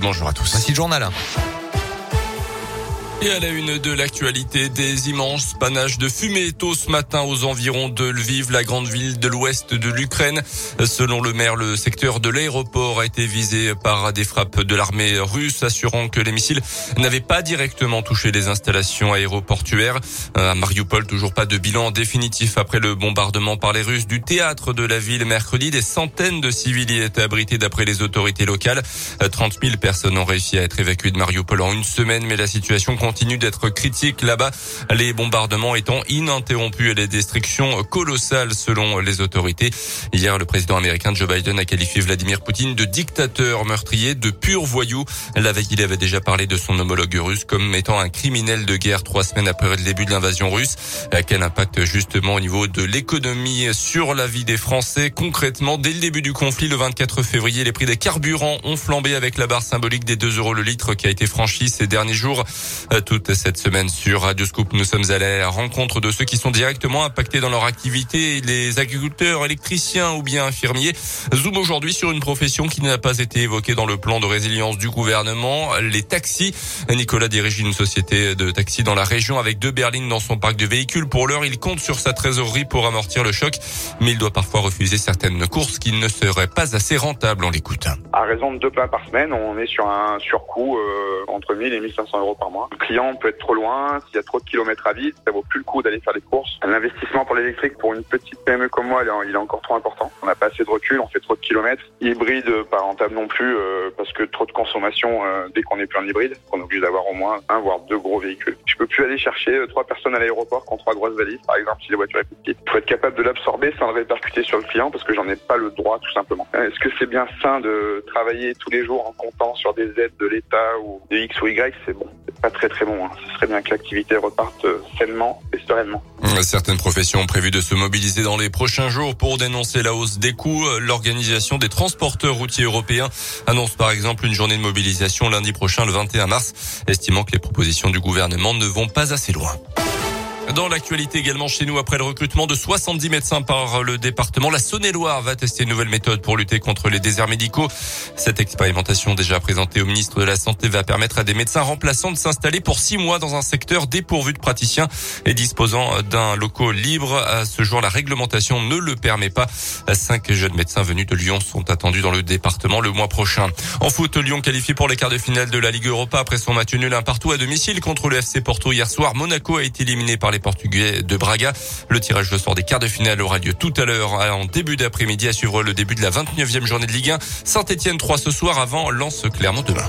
Bonjour à tous. Voici le journal. Et à la une de l'actualité, des immenses panaches de fumée tôt ce matin aux environs de Lviv, la grande ville de l'ouest de l'Ukraine. Selon le maire, le secteur de l'aéroport a été visé par des frappes de l'armée russe, assurant que les missiles n'avaient pas directement touché les installations aéroportuaires. À Mariupol, toujours pas de bilan définitif après le bombardement par les Russes du théâtre de la ville mercredi. Des centaines de civils y étaient abrités d'après les autorités locales. 30 000 personnes ont réussi à être évacuées de Mariupol en une semaine, mais la situation continue d'être critique là-bas, les bombardements étant ininterrompus et les destructions colossales selon les autorités. Hier, le président américain Joe Biden a qualifié Vladimir Poutine de dictateur meurtrier, de pur voyou. La veille, il avait déjà parlé de son homologue russe comme étant un criminel de guerre trois semaines après le début de l'invasion russe. Quel impact justement au niveau de l'économie sur la vie des Français? Concrètement, dès le début du conflit, le 24 février, les prix des carburants ont flambé avec la barre symbolique des 2 euros le litre qui a été franchie ces derniers jours. Toute cette semaine sur Radio Scoop, nous sommes à la rencontre de ceux qui sont directement impactés dans leur activité, les agriculteurs, électriciens ou bien infirmiers. Zoom aujourd'hui sur une profession qui n'a pas été évoquée dans le plan de résilience du gouvernement, les taxis. Nicolas dirige une société de taxis dans la région avec deux berlines dans son parc de véhicules. Pour l'heure, il compte sur sa trésorerie pour amortir le choc, mais il doit parfois refuser certaines courses qui ne seraient pas assez rentables. On l'écoute. À raison de deux plats par semaine, on est sur un surcoût euh, entre 1000 et 1500 euros par mois. Client peut être trop loin, s'il y a trop de kilomètres à vide, ça vaut plus le coup d'aller faire les courses. L'investissement pour l'électrique pour une petite PME comme moi, il est encore trop important. On n'a pas assez de recul, on fait trop de kilomètres. Hybride, pas rentable non plus, euh, parce que trop de consommation euh, dès qu'on est plus en hybride, on est obligé d'avoir au moins un voire deux gros véhicules. Je peux plus aller chercher euh, trois personnes à l'aéroport qui ont trois grosses valises, par exemple, si la voiture est plus petite. Il faut être capable de l'absorber sans le répercuter sur le client, parce que j'en ai pas le droit, tout simplement. Est-ce que c'est bien sain de travailler tous les jours en comptant sur des aides de l'État ou de X ou Y? C'est bon, pas très très bon. Hein. Ce serait bien que l'activité reparte sainement et sereinement. Certaines professions ont prévu de se mobiliser dans les prochains jours pour dénoncer la hausse des coûts. L'organisation des transporteurs routiers européens annonce par exemple une journée de mobilisation lundi prochain, le 21 mars, estimant que les propositions du gouvernement ne vont pas assez loin. Dans l'actualité également chez nous, après le recrutement de 70 médecins par le département, la Saône-et-Loire va tester une nouvelle méthode pour lutter contre les déserts médicaux. Cette expérimentation déjà présentée au ministre de la Santé va permettre à des médecins remplaçants de s'installer pour six mois dans un secteur dépourvu de praticiens et disposant d'un locaux libre. À ce jour, la réglementation ne le permet pas. Cinq jeunes médecins venus de Lyon sont attendus dans le département le mois prochain. En foot, Lyon qualifié pour les quarts de finale de la Ligue Europa après son match nul un partout à domicile contre le FC Porto hier soir. Monaco a été éliminé par les Portugais de Braga. Le tirage de sort des quarts de finale aura lieu tout à l'heure en début d'après-midi à suivre le début de la 29e journée de Ligue 1. Saint-Etienne 3 ce soir avant Lens Clermont demain.